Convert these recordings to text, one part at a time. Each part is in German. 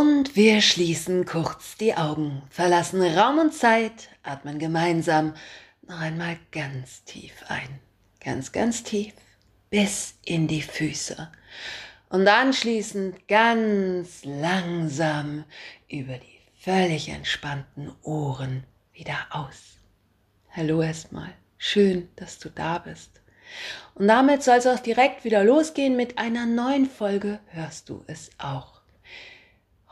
Und wir schließen kurz die Augen, verlassen Raum und Zeit, atmen gemeinsam noch einmal ganz tief ein. Ganz, ganz tief bis in die Füße. Und anschließend ganz langsam über die völlig entspannten Ohren wieder aus. Hallo erstmal. Schön, dass du da bist. Und damit soll es auch direkt wieder losgehen mit einer neuen Folge Hörst du es auch.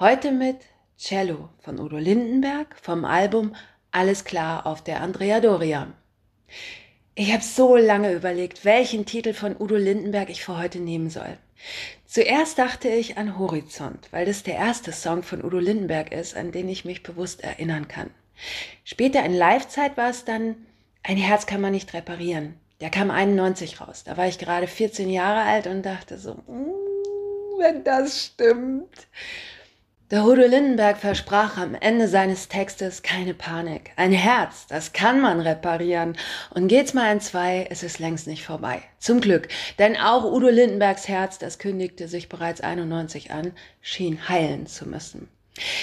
Heute mit Cello von Udo Lindenberg vom Album Alles klar auf der Andrea Doria. Ich habe so lange überlegt, welchen Titel von Udo Lindenberg ich für heute nehmen soll. Zuerst dachte ich an Horizont, weil das der erste Song von Udo Lindenberg ist, an den ich mich bewusst erinnern kann. Später in Live-Zeit war es dann Ein Herz kann man nicht reparieren. Der kam 91 raus. Da war ich gerade 14 Jahre alt und dachte so, mm, wenn das stimmt. Der Udo Lindenberg versprach am Ende seines Textes keine Panik. Ein Herz, das kann man reparieren. Und geht's mal in zwei, ist es längst nicht vorbei. Zum Glück. Denn auch Udo Lindenbergs Herz, das kündigte sich bereits 91 an, schien heilen zu müssen.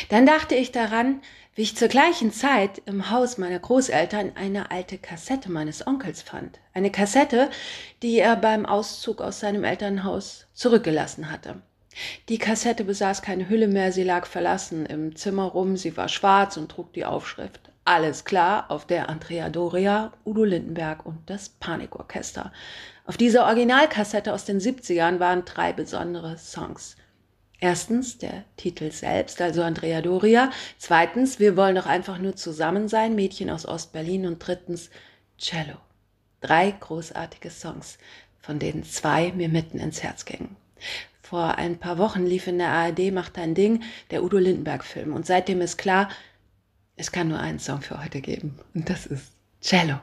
Dann dachte ich daran, wie ich zur gleichen Zeit im Haus meiner Großeltern eine alte Kassette meines Onkels fand. Eine Kassette, die er beim Auszug aus seinem Elternhaus zurückgelassen hatte. Die Kassette besaß keine Hülle mehr, sie lag verlassen im Zimmer rum, sie war schwarz und trug die Aufschrift Alles klar auf der Andrea Doria, Udo Lindenberg und das Panikorchester. Auf dieser Originalkassette aus den 70ern waren drei besondere Songs. Erstens der Titel selbst, also Andrea Doria. Zweitens, wir wollen doch einfach nur zusammen sein, Mädchen aus Ostberlin. Und drittens, Cello. Drei großartige Songs, von denen zwei mir mitten ins Herz gingen. Vor ein paar Wochen lief in der ARD Macht ein Ding, der Udo Lindenberg-Film. Und seitdem ist klar, es kann nur einen Song für heute geben. Und das ist Cello.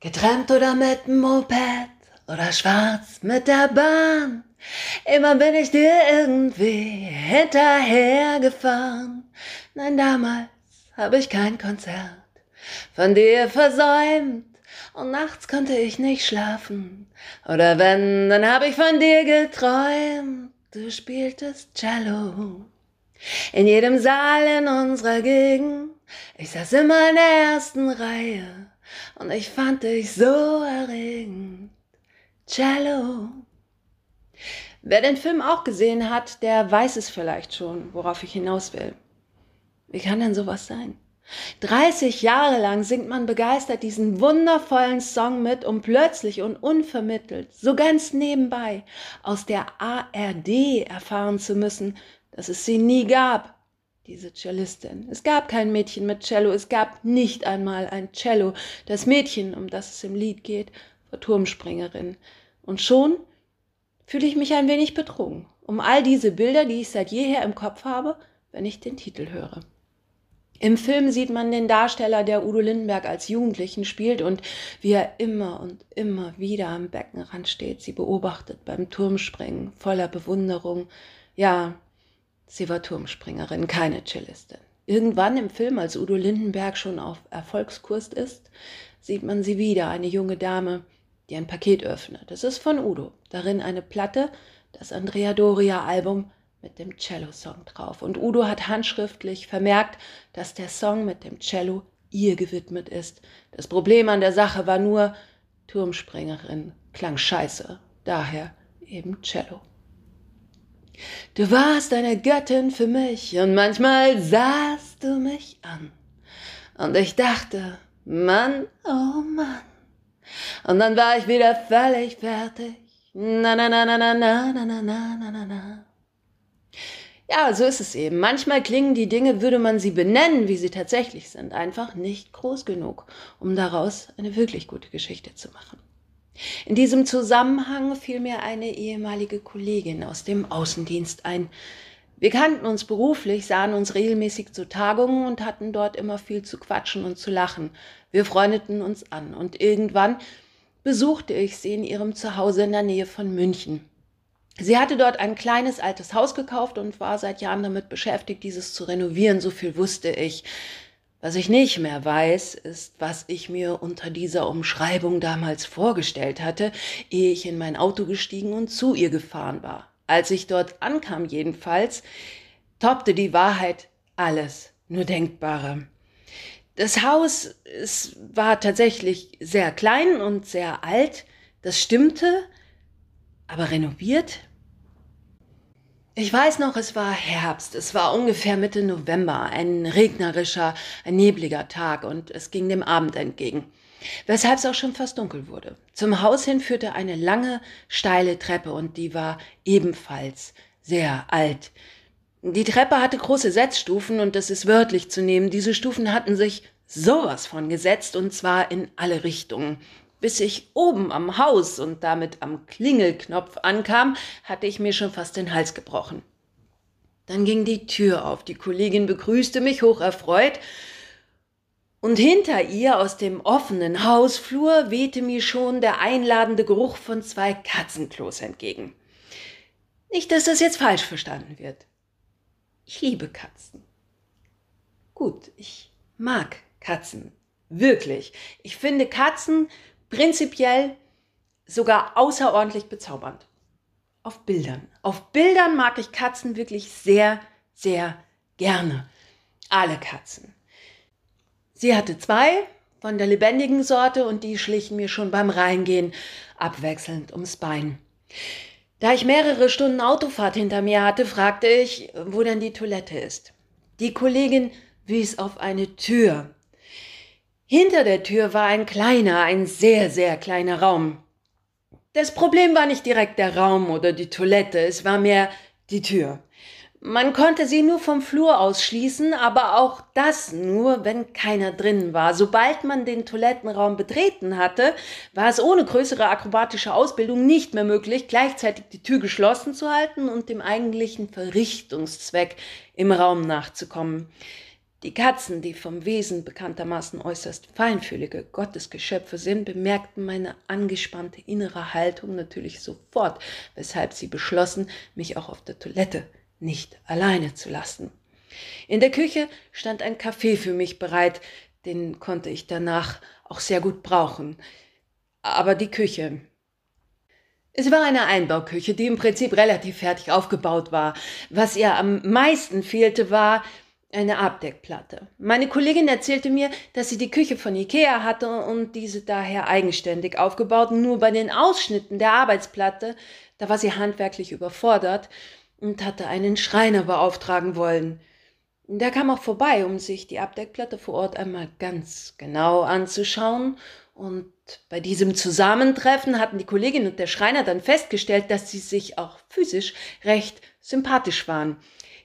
Getrennt oder mit dem Moped oder schwarz mit der Bahn. Immer bin ich dir irgendwie hinterhergefahren. Nein, damals habe ich kein Konzert von dir versäumt und nachts konnte ich nicht schlafen. Oder wenn, dann hab ich von dir geträumt. Du spieltest Cello. In jedem Saal in unserer Gegend. Ich saß immer in der ersten Reihe. Und ich fand dich so erregend. Cello. Wer den Film auch gesehen hat, der weiß es vielleicht schon, worauf ich hinaus will. Wie kann denn sowas sein? 30 Jahre lang singt man begeistert diesen wundervollen Song mit, um plötzlich und unvermittelt, so ganz nebenbei, aus der ARD erfahren zu müssen, dass es sie nie gab, diese Cellistin. Es gab kein Mädchen mit Cello, es gab nicht einmal ein Cello. Das Mädchen, um das es im Lied geht, war Turmspringerin. Und schon fühle ich mich ein wenig betrogen, um all diese Bilder, die ich seit jeher im Kopf habe, wenn ich den Titel höre. Im Film sieht man den Darsteller, der Udo Lindenberg als Jugendlichen spielt und wie er immer und immer wieder am Beckenrand steht, sie beobachtet beim Turmspringen, voller Bewunderung. Ja, sie war Turmspringerin, keine Cellistin. Irgendwann im Film, als Udo Lindenberg schon auf Erfolgskurs ist, sieht man sie wieder, eine junge Dame, die ein Paket öffnet. Es ist von Udo. Darin eine Platte, das Andrea Doria Album mit dem Cello-Song drauf. Und Udo hat handschriftlich vermerkt, dass der Song mit dem Cello ihr gewidmet ist. Das Problem an der Sache war nur, Turmspringerin klang scheiße, daher eben Cello. Du warst eine Göttin für mich und manchmal sahst du mich an. Und ich dachte, Mann, oh Mann. Und dann war ich wieder völlig fertig. Na na na na na na na na na na na. Ja, so ist es eben. Manchmal klingen die Dinge, würde man sie benennen, wie sie tatsächlich sind, einfach nicht groß genug, um daraus eine wirklich gute Geschichte zu machen. In diesem Zusammenhang fiel mir eine ehemalige Kollegin aus dem Außendienst ein. Wir kannten uns beruflich, sahen uns regelmäßig zu Tagungen und hatten dort immer viel zu quatschen und zu lachen. Wir freundeten uns an und irgendwann besuchte ich sie in ihrem Zuhause in der Nähe von München. Sie hatte dort ein kleines altes Haus gekauft und war seit Jahren damit beschäftigt, dieses zu renovieren. So viel wusste ich. Was ich nicht mehr weiß, ist, was ich mir unter dieser Umschreibung damals vorgestellt hatte, ehe ich in mein Auto gestiegen und zu ihr gefahren war. Als ich dort ankam jedenfalls, toppte die Wahrheit alles nur Denkbare. Das Haus es war tatsächlich sehr klein und sehr alt, das stimmte, aber renoviert? Ich weiß noch, es war Herbst, es war ungefähr Mitte November, ein regnerischer, ein nebliger Tag und es ging dem Abend entgegen, weshalb es auch schon fast dunkel wurde. Zum Haus hin führte eine lange, steile Treppe und die war ebenfalls sehr alt. Die Treppe hatte große Setzstufen und das ist wörtlich zu nehmen. Diese Stufen hatten sich sowas von gesetzt und zwar in alle Richtungen. Bis ich oben am Haus und damit am Klingelknopf ankam, hatte ich mir schon fast den Hals gebrochen. Dann ging die Tür auf, die Kollegin begrüßte mich hocherfreut, und hinter ihr aus dem offenen Hausflur wehte mir schon der einladende Geruch von zwei Katzenklos entgegen. Nicht, dass das jetzt falsch verstanden wird. Ich liebe Katzen. Gut, ich mag Katzen. Wirklich. Ich finde Katzen prinzipiell sogar außerordentlich bezaubernd. Auf Bildern. Auf Bildern mag ich Katzen wirklich sehr, sehr gerne. Alle Katzen. Sie hatte zwei von der lebendigen Sorte und die schlichen mir schon beim Reingehen abwechselnd ums Bein. Da ich mehrere Stunden Autofahrt hinter mir hatte, fragte ich, wo denn die Toilette ist. Die Kollegin wies auf eine Tür, hinter der Tür war ein kleiner, ein sehr, sehr kleiner Raum. Das Problem war nicht direkt der Raum oder die Toilette, es war mehr die Tür. Man konnte sie nur vom Flur aus schließen, aber auch das nur, wenn keiner drinnen war. Sobald man den Toilettenraum betreten hatte, war es ohne größere akrobatische Ausbildung nicht mehr möglich, gleichzeitig die Tür geschlossen zu halten und dem eigentlichen Verrichtungszweck im Raum nachzukommen. Die Katzen, die vom Wesen bekanntermaßen äußerst feinfühlige Gottesgeschöpfe sind, bemerkten meine angespannte innere Haltung natürlich sofort, weshalb sie beschlossen, mich auch auf der Toilette nicht alleine zu lassen. In der Küche stand ein Kaffee für mich bereit, den konnte ich danach auch sehr gut brauchen. Aber die Küche. Es war eine Einbauküche, die im Prinzip relativ fertig aufgebaut war. Was ihr am meisten fehlte, war eine Abdeckplatte. Meine Kollegin erzählte mir, dass sie die Küche von Ikea hatte und diese daher eigenständig aufgebaut. Nur bei den Ausschnitten der Arbeitsplatte, da war sie handwerklich überfordert und hatte einen Schreiner beauftragen wollen. Der kam auch vorbei, um sich die Abdeckplatte vor Ort einmal ganz genau anzuschauen. Und bei diesem Zusammentreffen hatten die Kollegin und der Schreiner dann festgestellt, dass sie sich auch physisch recht sympathisch waren.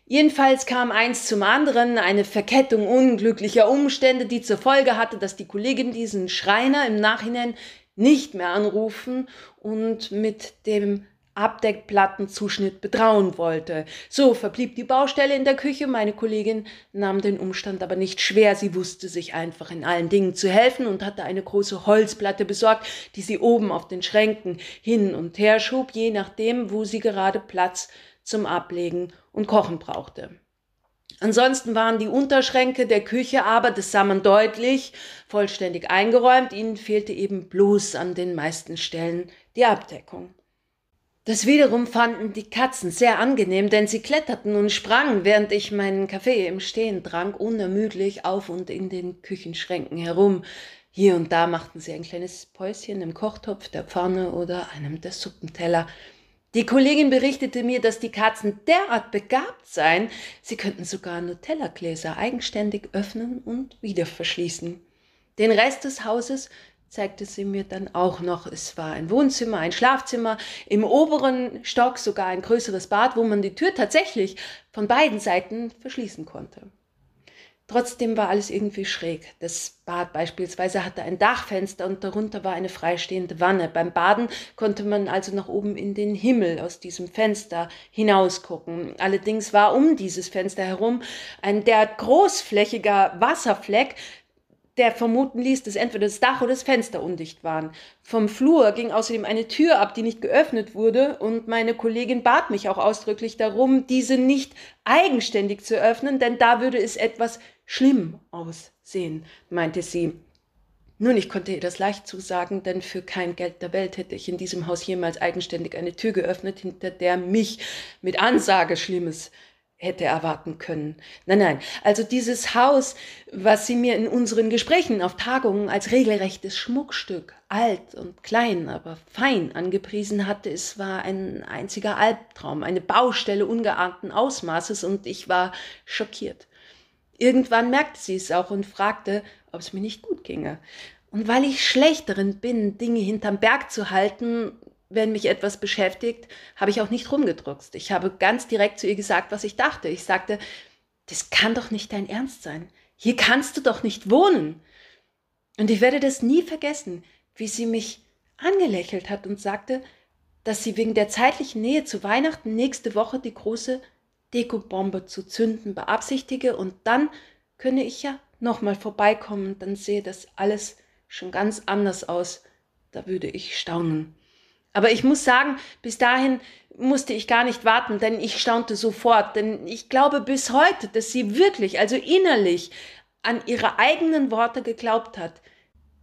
Jedenfalls kam eins zum anderen, eine Verkettung unglücklicher Umstände, die zur Folge hatte, dass die Kollegin diesen Schreiner im Nachhinein nicht mehr anrufen und mit dem Abdeckplattenzuschnitt betrauen wollte. So verblieb die Baustelle in der Küche. Meine Kollegin nahm den Umstand aber nicht schwer. Sie wusste sich einfach in allen Dingen zu helfen und hatte eine große Holzplatte besorgt, die sie oben auf den Schränken hin und her schob, je nachdem, wo sie gerade Platz zum Ablegen und Kochen brauchte. Ansonsten waren die Unterschränke der Küche aber, das sah man deutlich, vollständig eingeräumt. Ihnen fehlte eben bloß an den meisten Stellen die Abdeckung. Das wiederum fanden die Katzen sehr angenehm, denn sie kletterten und sprangen, während ich meinen Kaffee im Stehen trank, unermüdlich auf und in den Küchenschränken herum. Hier und da machten sie ein kleines Päuschen im Kochtopf, der Pfanne oder einem der Suppenteller. Die Kollegin berichtete mir, dass die Katzen derart begabt seien, sie könnten sogar Nutella-Gläser eigenständig öffnen und wieder verschließen. Den Rest des Hauses zeigte sie mir dann auch noch. Es war ein Wohnzimmer, ein Schlafzimmer, im oberen Stock sogar ein größeres Bad, wo man die Tür tatsächlich von beiden Seiten verschließen konnte. Trotzdem war alles irgendwie schräg. Das Bad beispielsweise hatte ein Dachfenster und darunter war eine freistehende Wanne. Beim Baden konnte man also nach oben in den Himmel aus diesem Fenster hinausgucken. Allerdings war um dieses Fenster herum ein derart großflächiger Wasserfleck, der vermuten ließ, dass entweder das Dach oder das Fenster undicht waren. Vom Flur ging außerdem eine Tür ab, die nicht geöffnet wurde, und meine Kollegin bat mich auch ausdrücklich darum, diese nicht eigenständig zu öffnen, denn da würde es etwas schlimm aussehen, meinte sie. Nun, ich konnte ihr das leicht zusagen, denn für kein Geld der Welt hätte ich in diesem Haus jemals eigenständig eine Tür geöffnet, hinter der mich mit Ansage Schlimmes hätte erwarten können. Nein, nein. Also dieses Haus, was sie mir in unseren Gesprächen auf Tagungen als regelrechtes Schmuckstück, alt und klein, aber fein angepriesen hatte, es war ein einziger Albtraum, eine Baustelle ungeahnten Ausmaßes und ich war schockiert. Irgendwann merkte sie es auch und fragte, ob es mir nicht gut ginge. Und weil ich schlechterin bin, Dinge hinterm Berg zu halten, wenn mich etwas beschäftigt, habe ich auch nicht rumgedruckst. Ich habe ganz direkt zu ihr gesagt, was ich dachte. Ich sagte, das kann doch nicht dein Ernst sein. Hier kannst du doch nicht wohnen. Und ich werde das nie vergessen, wie sie mich angelächelt hat und sagte, dass sie wegen der zeitlichen Nähe zu Weihnachten nächste Woche die große Dekobombe zu zünden beabsichtige und dann könne ich ja nochmal vorbeikommen, dann sehe das alles schon ganz anders aus. Da würde ich staunen. Aber ich muss sagen, bis dahin musste ich gar nicht warten, denn ich staunte sofort, denn ich glaube bis heute, dass sie wirklich, also innerlich, an ihre eigenen Worte geglaubt hat,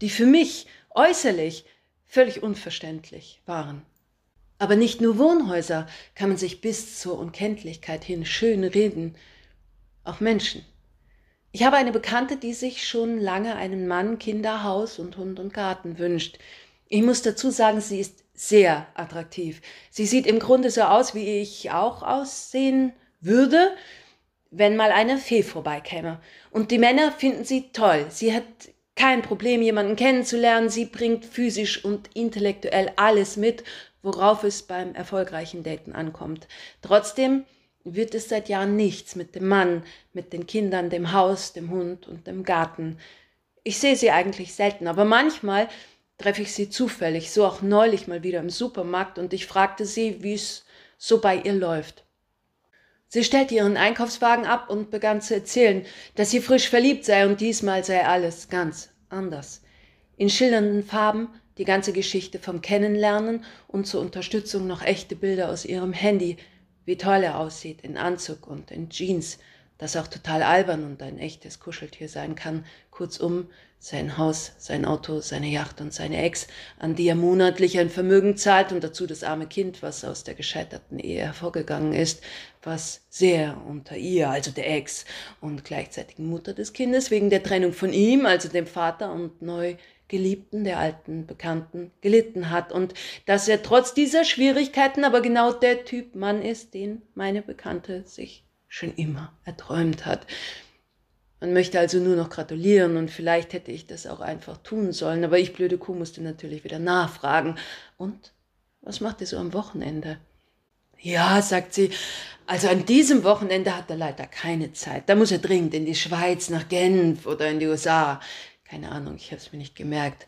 die für mich äußerlich völlig unverständlich waren. Aber nicht nur Wohnhäuser kann man sich bis zur Unkenntlichkeit hin schön reden, auch Menschen. Ich habe eine Bekannte, die sich schon lange einen Mann, Kinder, Haus und Hund und Garten wünscht. Ich muss dazu sagen, sie ist sehr attraktiv. Sie sieht im Grunde so aus, wie ich auch aussehen würde, wenn mal eine Fee vorbeikäme. Und die Männer finden sie toll. Sie hat kein Problem, jemanden kennenzulernen. Sie bringt physisch und intellektuell alles mit, worauf es beim erfolgreichen Daten ankommt. Trotzdem wird es seit Jahren nichts mit dem Mann, mit den Kindern, dem Haus, dem Hund und dem Garten. Ich sehe sie eigentlich selten, aber manchmal treffe ich sie zufällig, so auch neulich mal wieder im Supermarkt, und ich fragte sie, wie es so bei ihr läuft. Sie stellte ihren Einkaufswagen ab und begann zu erzählen, dass sie frisch verliebt sei und diesmal sei alles ganz anders. In schillernden Farben die ganze Geschichte vom Kennenlernen und zur Unterstützung noch echte Bilder aus ihrem Handy, wie toll er aussieht in Anzug und in Jeans, das auch total albern und ein echtes Kuscheltier sein kann. Kurzum, sein Haus, sein Auto, seine Yacht und seine Ex, an die er monatlich ein Vermögen zahlt und dazu das arme Kind, was aus der gescheiterten Ehe hervorgegangen ist, was sehr unter ihr, also der Ex und gleichzeitigen Mutter des Kindes, wegen der Trennung von ihm, also dem Vater und neu Geliebten, der alten Bekannten, gelitten hat und dass er trotz dieser Schwierigkeiten aber genau der Typ Mann ist, den meine Bekannte sich schon immer erträumt hat. Man möchte also nur noch gratulieren und vielleicht hätte ich das auch einfach tun sollen, aber ich blöde Kuh musste natürlich wieder nachfragen. Und was macht ihr so am Wochenende? Ja, sagt sie, also an diesem Wochenende hat er leider keine Zeit. Da muss er dringend in die Schweiz, nach Genf oder in die USA. Keine Ahnung, ich habe es mir nicht gemerkt.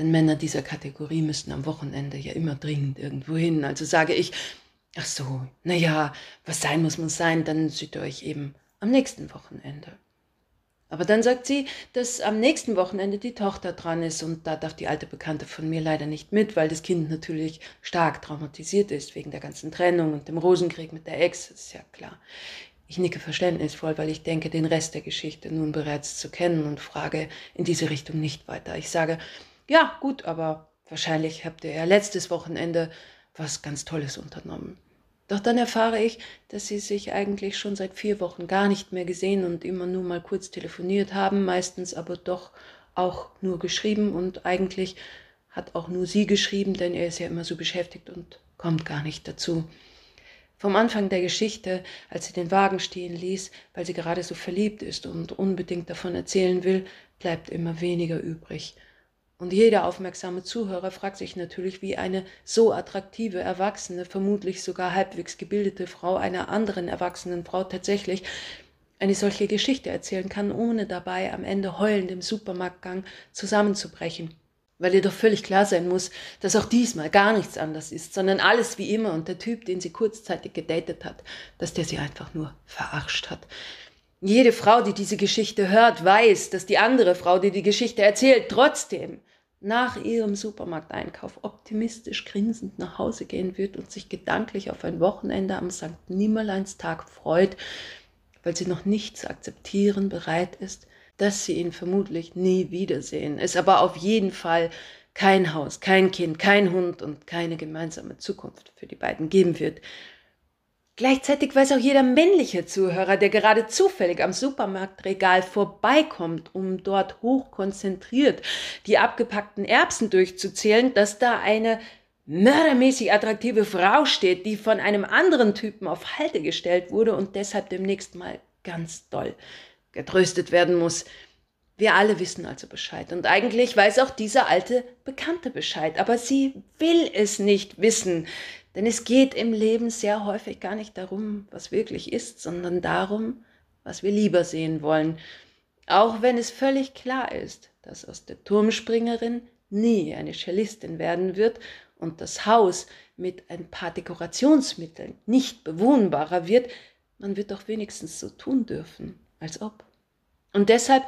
Denn Männer dieser Kategorie müssten am Wochenende ja immer dringend irgendwo hin. Also sage ich, ach so, na ja, was sein muss, muss sein, dann seht ihr euch eben am nächsten Wochenende. Aber dann sagt sie, dass am nächsten Wochenende die Tochter dran ist und da darf die alte Bekannte von mir leider nicht mit, weil das Kind natürlich stark traumatisiert ist wegen der ganzen Trennung und dem Rosenkrieg mit der Ex, ist ja klar. Ich nicke verständnisvoll, weil ich denke, den Rest der Geschichte nun bereits zu kennen und frage in diese Richtung nicht weiter. Ich sage, ja, gut, aber wahrscheinlich habt ihr ja letztes Wochenende was ganz Tolles unternommen. Doch dann erfahre ich, dass sie sich eigentlich schon seit vier Wochen gar nicht mehr gesehen und immer nur mal kurz telefoniert haben, meistens aber doch auch nur geschrieben und eigentlich hat auch nur sie geschrieben, denn er ist ja immer so beschäftigt und kommt gar nicht dazu. Vom Anfang der Geschichte, als sie den Wagen stehen ließ, weil sie gerade so verliebt ist und unbedingt davon erzählen will, bleibt immer weniger übrig. Und jeder aufmerksame Zuhörer fragt sich natürlich, wie eine so attraktive, erwachsene, vermutlich sogar halbwegs gebildete Frau einer anderen erwachsenen Frau tatsächlich eine solche Geschichte erzählen kann, ohne dabei am Ende heulend im Supermarktgang zusammenzubrechen. Weil ihr doch völlig klar sein muss, dass auch diesmal gar nichts anders ist, sondern alles wie immer und der Typ, den sie kurzzeitig gedatet hat, dass der sie einfach nur verarscht hat. Jede Frau, die diese Geschichte hört, weiß, dass die andere Frau, die die Geschichte erzählt, trotzdem nach ihrem Supermarkteinkauf optimistisch grinsend nach Hause gehen wird und sich gedanklich auf ein Wochenende am St. Nimmerleinstag freut, weil sie noch nicht zu akzeptieren bereit ist, dass sie ihn vermutlich nie wiedersehen, es aber auf jeden Fall kein Haus, kein Kind, kein Hund und keine gemeinsame Zukunft für die beiden geben wird. Gleichzeitig weiß auch jeder männliche Zuhörer, der gerade zufällig am Supermarktregal vorbeikommt, um dort hochkonzentriert die abgepackten Erbsen durchzuzählen, dass da eine mördermäßig attraktive Frau steht, die von einem anderen Typen auf Halte gestellt wurde und deshalb demnächst mal ganz doll getröstet werden muss. Wir alle wissen also Bescheid. Und eigentlich weiß auch diese alte Bekannte Bescheid. Aber sie will es nicht wissen. Denn es geht im Leben sehr häufig gar nicht darum, was wirklich ist, sondern darum, was wir lieber sehen wollen. Auch wenn es völlig klar ist, dass aus der Turmspringerin nie eine Cellistin werden wird und das Haus mit ein paar Dekorationsmitteln nicht bewohnbarer wird, man wird doch wenigstens so tun dürfen, als ob. Und deshalb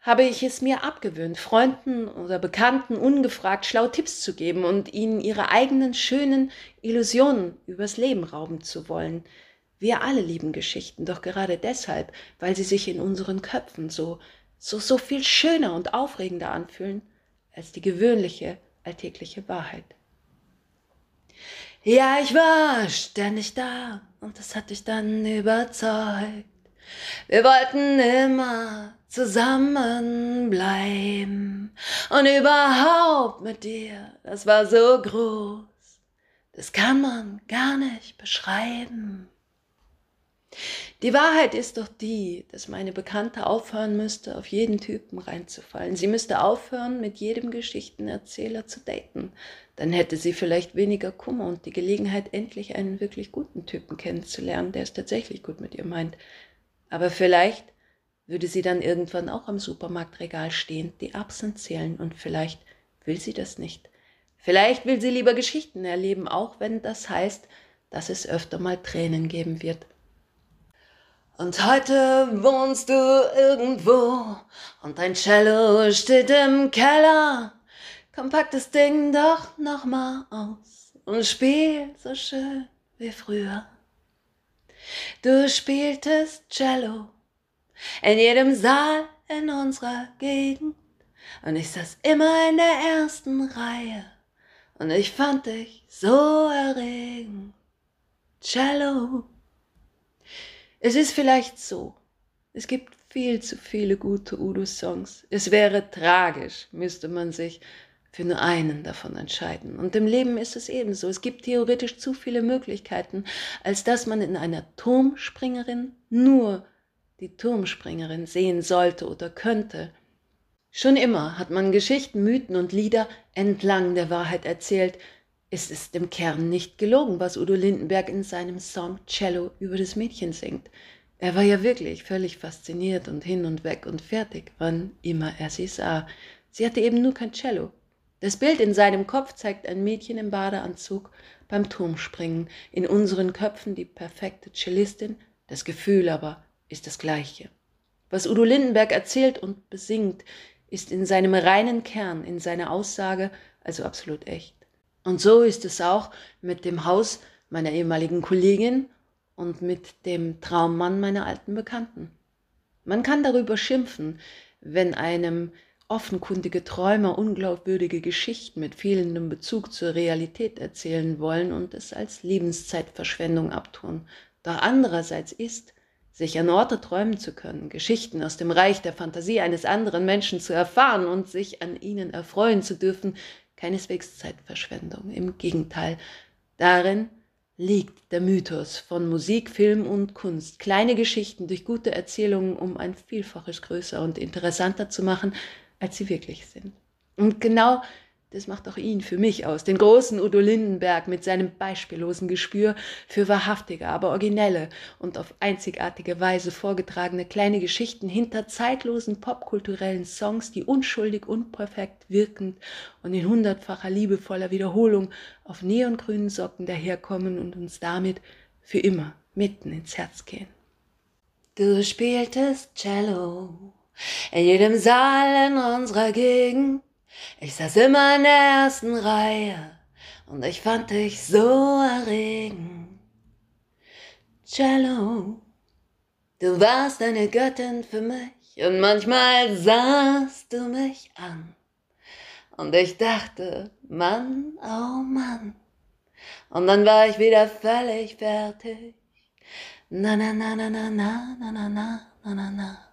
habe ich es mir abgewöhnt, Freunden oder Bekannten ungefragt schlau Tipps zu geben und ihnen ihre eigenen schönen Illusionen übers Leben rauben zu wollen. Wir alle lieben Geschichten, doch gerade deshalb, weil sie sich in unseren Köpfen so, so, so viel schöner und aufregender anfühlen als die gewöhnliche, alltägliche Wahrheit. Ja, ich war ständig da und das hat dich dann überzeugt. Wir wollten immer zusammenbleiben und überhaupt mit dir, das war so groß, das kann man gar nicht beschreiben. Die Wahrheit ist doch die, dass meine Bekannte aufhören müsste, auf jeden Typen reinzufallen. Sie müsste aufhören, mit jedem Geschichtenerzähler zu daten. Dann hätte sie vielleicht weniger Kummer und die Gelegenheit, endlich einen wirklich guten Typen kennenzulernen, der es tatsächlich gut mit ihr meint. Aber vielleicht würde sie dann irgendwann auch am Supermarktregal stehen, die Erbsen zählen und vielleicht will sie das nicht. Vielleicht will sie lieber Geschichten erleben, auch wenn das heißt, dass es öfter mal Tränen geben wird. Und heute wohnst du irgendwo und dein Cello steht im Keller. Das Ding doch noch mal aus und spiel so schön wie früher. Du spieltest Cello in jedem Saal in unserer Gegend. Und ich saß immer in der ersten Reihe und ich fand dich so erregend. Cello. Es ist vielleicht so. Es gibt viel zu viele gute Udo-Songs. Es wäre tragisch, müsste man sich für nur einen davon entscheiden. Und im Leben ist es ebenso. Es gibt theoretisch zu viele Möglichkeiten, als dass man in einer Turmspringerin nur die Turmspringerin sehen sollte oder könnte. Schon immer hat man Geschichten, Mythen und Lieder entlang der Wahrheit erzählt. Es ist im Kern nicht gelogen, was Udo Lindenberg in seinem Song Cello über das Mädchen singt. Er war ja wirklich völlig fasziniert und hin und weg und fertig, wann immer er sie sah. Sie hatte eben nur kein Cello. Das Bild in seinem Kopf zeigt ein Mädchen im Badeanzug beim Turmspringen, in unseren Köpfen die perfekte Cellistin, das Gefühl aber, ist das Gleiche. Was Udo Lindenberg erzählt und besingt, ist in seinem reinen Kern, in seiner Aussage also absolut echt. Und so ist es auch mit dem Haus meiner ehemaligen Kollegin und mit dem Traummann meiner alten Bekannten. Man kann darüber schimpfen, wenn einem offenkundige Träumer unglaubwürdige Geschichten mit fehlendem Bezug zur Realität erzählen wollen und es als Lebenszeitverschwendung abtun. Doch andererseits ist, sich an Orte träumen zu können, Geschichten aus dem Reich der Fantasie eines anderen Menschen zu erfahren und sich an ihnen erfreuen zu dürfen, keineswegs Zeitverschwendung. Im Gegenteil, darin liegt der Mythos von Musik, Film und Kunst, kleine Geschichten durch gute Erzählungen, um ein Vielfaches größer und interessanter zu machen, als sie wirklich sind. Und genau das macht auch ihn für mich aus, den großen Udo Lindenberg mit seinem beispiellosen Gespür für wahrhaftige, aber originelle und auf einzigartige Weise vorgetragene kleine Geschichten hinter zeitlosen popkulturellen Songs, die unschuldig, unperfekt wirkend und in hundertfacher liebevoller Wiederholung auf neongrünen Socken daherkommen und uns damit für immer mitten ins Herz gehen. Du spieltest Cello in jedem Saal in unserer Gegend ich saß immer in der ersten Reihe und ich fand dich so erregend. Cello, du warst eine Göttin für mich und manchmal sahst du mich an. Und ich dachte, Mann, oh Mann. Und dann war ich wieder völlig fertig Na na na na na na na na na na na.